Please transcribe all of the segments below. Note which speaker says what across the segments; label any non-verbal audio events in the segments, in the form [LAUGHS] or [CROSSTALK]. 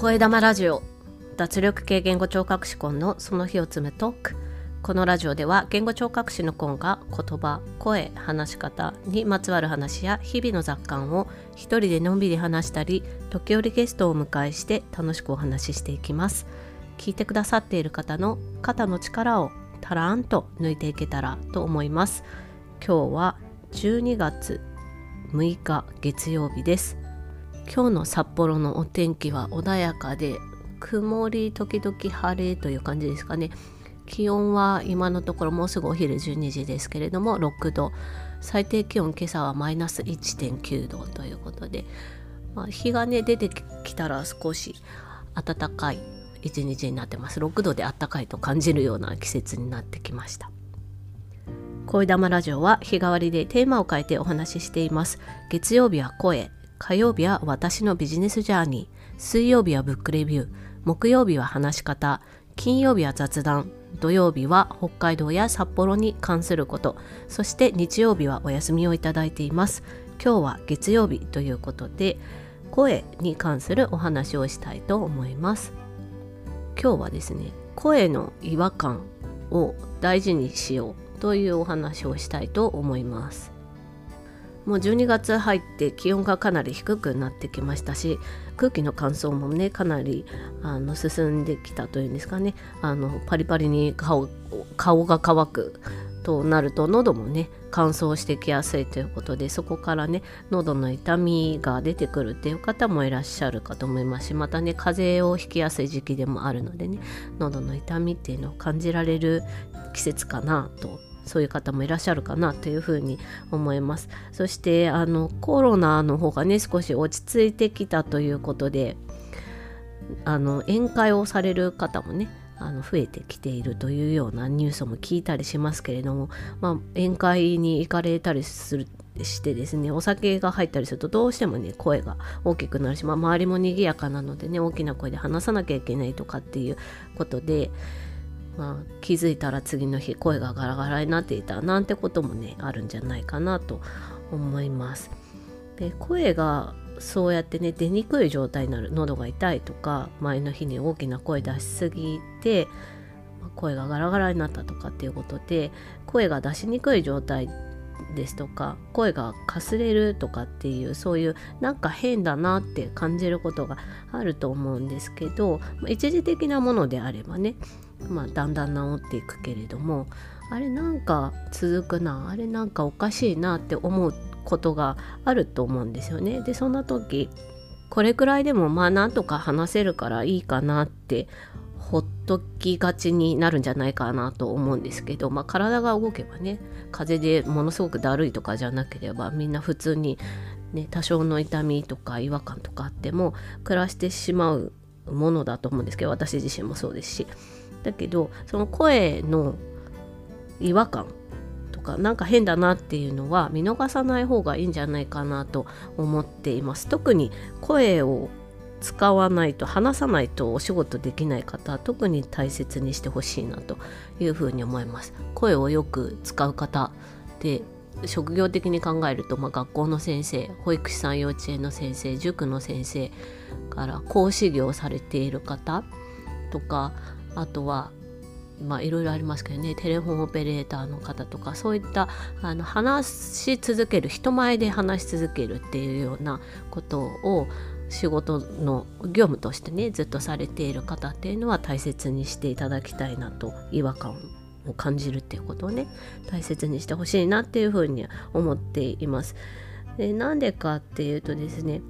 Speaker 1: 声玉ラジオ脱力系言語聴覚士コンのその日を積むトーク。このラジオでは言語聴覚士のコンが言葉声話し方にまつわる話や日々の雑感を一人でのんびり話したり時折ゲストをお迎えして楽しくお話ししていきます。聞いてくださっている方の肩の力をたらんと抜いていけたらと思います。今日は12月6日月曜日です。今日の札幌のお天気は穏やかで曇り時々晴れという感じですかね。気温は今のところもうすぐお昼12時ですけれども6度。最低気温今朝はマイナス1.9度ということで、まあ、日がね出てきたら少し暖かい一日になってます。6度で暖かいと感じるような季節になってきました。声玉ラジオは日替わりでテーマを変えてお話ししています。月曜日は声。火曜日は私のビジネスジャーニー。水曜日はブックレビュー。木曜日は話し方。金曜日は雑談。土曜日は北海道や札幌に関すること。そして日曜日はお休みをいただいています。今日は月曜日ということで声に関するお話をしたいと思います。今日はですね声の違和感を大事にしようというお話をしたいと思います。もう12月入って気温がかなり低くなってきましたし空気の乾燥もねかなりあの進んできたというんですかね。あのパリパリに顔顔が乾くとなると喉もね乾燥してきやすいということでそこからね喉の痛みが出てくるっていう方もいらっしゃるかと思いますしまたね風邪をひきやすい時期でもあるのでね喉の痛みっていうのを感じられる季節かなとそういう方もいらっしゃるかなというふうに思います。そしてあのコロナの方がね少し落ち着いてきたということであの宴会をされる方もねあの増えてきているというようなニュースも聞いたりしますけれども、まあ、宴会に行かれたりするしてですねお酒が入ったりするとどうしてもね声が大きくなるし、まあ、周りも賑やかなのでね大きな声で話さなきゃいけないとかっていうことでまあ、気づいたら次の日声がガラガラになっていたなんてこともねあるんじゃないかなと思います。で声がそうやってね出にくい状態になる喉が痛いとか前の日に大きな声出しすぎて声がガラガラになったとかっていうことで声が出しにくい状態ですとか声がかすれるとかっていうそういうなんか変だなって感じることがあると思うんですけど一時的なものであればねまあ、だんだん治っていくけれどもあれなんか続くなあれなんかおかしいなって思うことがあると思うんですよね。でそんな時これくらいでもまあなんとか話せるからいいかなってほっときがちになるんじゃないかなと思うんですけど、まあ、体が動けばね風邪でものすごくだるいとかじゃなければみんな普通に、ね、多少の痛みとか違和感とかあっても暮らしてしまうものだと思うんですけど私自身もそうですしだけどその声の違和感とかなんか変だなっていうのは見逃さない方がいいんじゃないかなと思っています。特に声を使わないと話さないとお仕事できない方は特に大切にしてほしいなというふうに思います。声をよく使う方で職業的に考えると、まあ、学校の先生保育士さん幼稚園の先生塾の先生から講師業をされている方とかあとはまあいろいろありますけどねテレフォンオペレーターの方とかそういったあの話し続ける人前で話し続けるっていうようなことを仕事の業務としてねずっとされている方っていうのは大切にしていただきたいなと違和感を感じるっていうことをね大切にしてほしいなっていうふうに思っています。でなんでかっていうとですね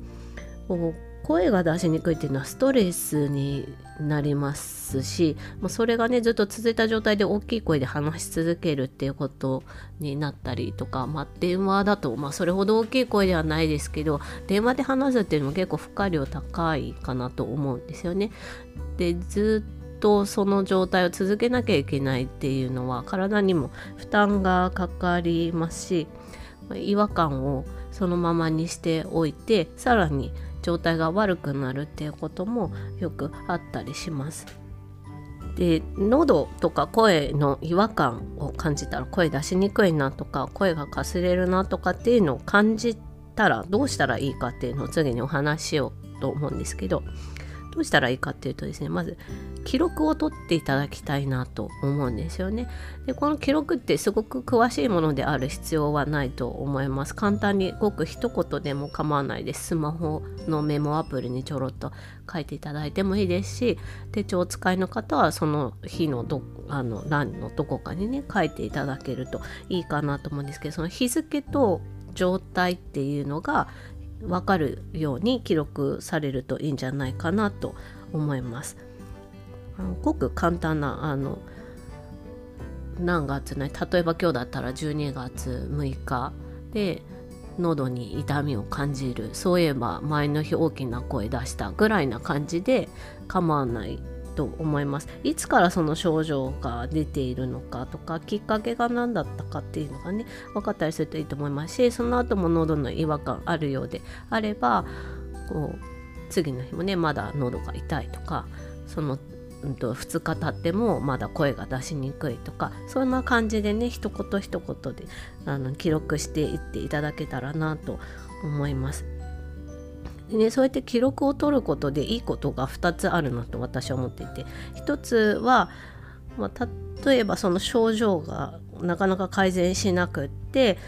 Speaker 1: 声が出しにくいっていうのはストレスになりますし、まあ、それがねずっと続いた状態で大きい声で話し続けるっていうことになったりとか、まあ、電話だと、まあ、それほど大きい声ではないですけど電話で話すっていうのも結構負荷量高いかなと思うんですよね。でずっとその状態を続けなきゃいけないっていうのは体にも負担がかかりますし違和感をそのままにしておいてさらに状態が悪くなるっていうこともよくあったりします。で喉とか声の違和感を感じたら声出しにくいなとか声がかすれるなとかっていうのを感じたらどうしたらいいかっていうのを次にお話しようと思うんですけどどうしたらいいかっていうとですねまず記録を取っていただきたいなと思うんですよね。でこの記録ってすごく詳しいものである必要はないと思います。簡単にごく一言でも構わないです。スマホのメモアプリにちょろっと書いていただいてもいいですし手帳を使いの方はその日のどあの欄のどこかにね書いていただけるといいかなと思うんですけどその日付と状態っていうのが分かるように記録されるといいんじゃないかなと思います。ごく簡単なあの何月ね例えば今日だったら12月6日で喉に痛みを感じるそういえば前の日大きな声出したぐらいな感じで構わないと思いますいつからその症状が出ているのかとかきっかけが何だったかっていうのがね分かったりするといいと思いますしその後も喉の違和感あるようであればこう次の日もねまだ喉が痛いとかそのうんと、2日経ってもまだ声が出しにくいとかそんな感じでね一言一言であの記録していっていただけたらなと思います。でね、そうやって記録を取ることでいいことが2つあるなと私は思っていて。1つは、まあ、例えばその症状がなかなか改善しなくって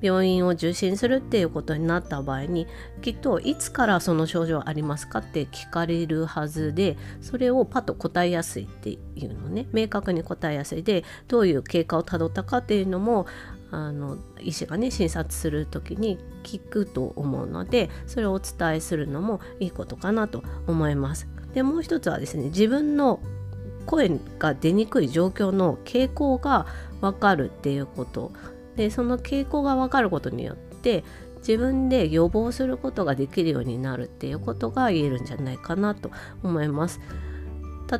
Speaker 1: 病院を受診するっていうことになった場合にきっといつからその症状ありますかって聞かれるはずでそれをパッと答えやすいっていうのね明確に答えやすいでどういう経過をたどったかっていうのもあの医師がね診察する時に聞くと思うのでそれをお伝えするのもいいことかなと思います。でもう一つはですね自分の声が出にくい状況の傾向が分かるっていうことでその傾向が分かることによって自分で予防することができるようになるっていうことが言えるんじゃないかなと思います。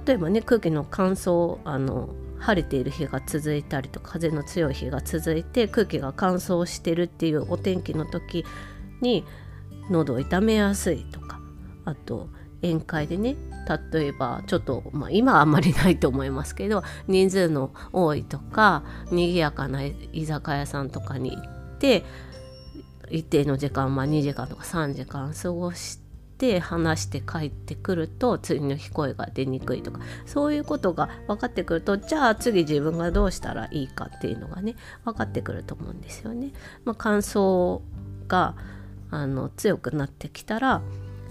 Speaker 1: 例えばね空気の乾燥あの晴れている日が続いたりとか風の強い日が続いて空気が乾燥してるっていうお天気の時に喉を痛めやすいとかあと宴会でね例えばちょっと、まあ、今はあんまりないと思いますけど人数の多いとか賑やかな居酒屋さんとかに行って一定の時間、まあ、2時間とか3時間過ごしてて話して帰ってくると次の日声が出にくいとかそういうことが分かってくるとじゃあ次自分がどうしたらいいかっていうのがね分かってくると思うんですよね。まあ、乾燥があの強くなってきたら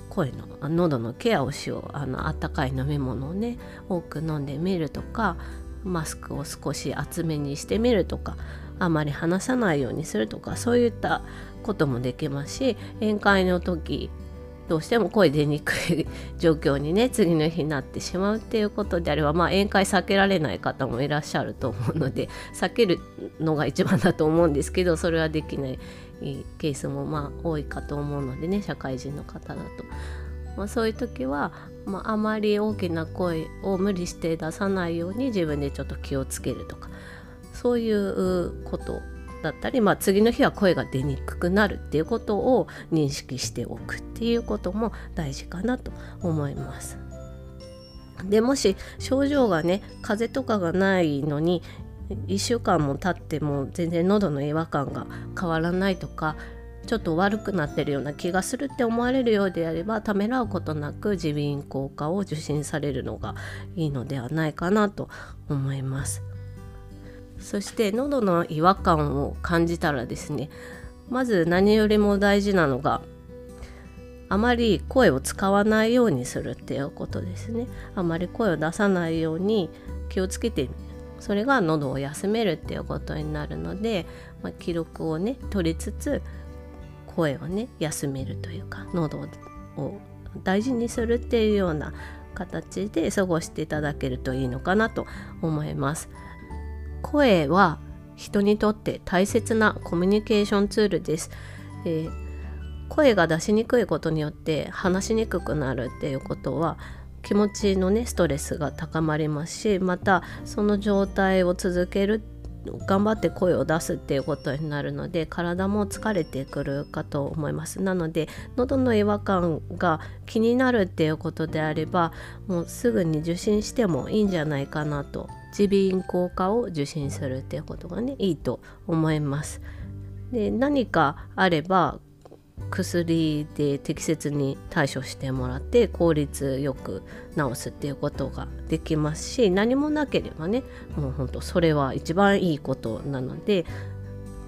Speaker 1: 声の喉のケアをしようあの温かい飲み物をね多く飲んでみるとかマスクを少し厚めにしてみるとかあまり話さないようにするとかそういったこともできますし宴会の時どうしても声出にくい状況にね [LAUGHS] 次の日になってしまうっていうことであれば、まあ、宴会避けられない方もいらっしゃると思うので避けるのが一番だと思うんですけどそれはできないケースもまあ多いかと思うのでね社会人の方だと。まあ、そういう時は、まあ、あまり大きな声を無理して出さないように自分でちょっと気をつけるとかそういうことだったり、まあ、次の日は声が出にくくなるっていうことを認識しておくっていうことも大事かなと思います。でもし症状がね風邪とかがないのに1週間も経っても全然喉の違和感が変わらないとかちょっと悪くなってるような気がするって思われるようであればためらうことなく耳鼻咽喉科を受診されるのがいいのではないかなと思います。そして喉の違和感を感じたらですねまず何よりも大事なのがあまり声を使わないようにするっていうことですねあまり声を出さないように気をつけてそれが喉を休めるっていうことになるので、まあ、記録をね取りつつ声をね休めるというか喉を大事にするっていうような形で過ごしていただけるといいのかなと思います。声は人にとって大切なコミュニケーションツールです。えー、声が出しにくいことによって話しにくくなるっていうことは気持ちのねストレスが高まりますしまたその状態を続ける頑張って声を出すっていうことになるので体も疲れてくるかと思いますなので喉の違和感が気になるっていうことであればもうすぐに受診してもいいんじゃないかなと耳鼻咽喉科を受診するっていうことがねいいと思いますで何かあれば薬で適切に対処してもらって効率よく治すっていうことができますし何もなければねもうほんとそれは一番いいことなので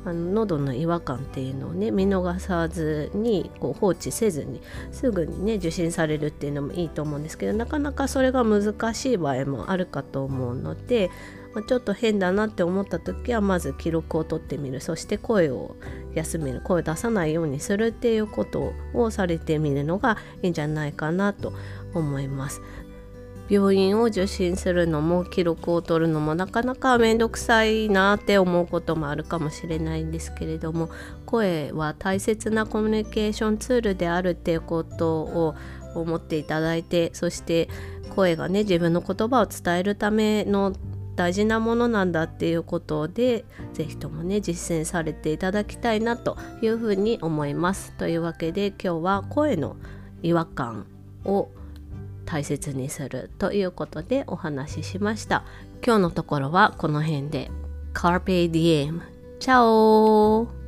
Speaker 1: あの喉の違和感っていうのをね見逃さずにこう放置せずにすぐにね受診されるっていうのもいいと思うんですけどなかなかそれが難しい場合もあるかと思うのでまちょっと変だなって思った時はまず記録を取ってみるそして声を休める声を出さないようにするっていうことをされてみるのがいいんじゃないかなと思います。病院を受診するのも記録を取るのもなかなか面倒くさいなって思うこともあるかもしれないんですけれども声は大切なコミュニケーションツールであるっていうことを思っていただいてそして声がね自分の言葉を伝えるための大事なものなんだっていうことで是非ともね実践されていただきたいなというふうに思います。というわけで今日は声の違和感を大切にするということでお話ししました。今日のところはこの辺で。Carpe Diem。チャオ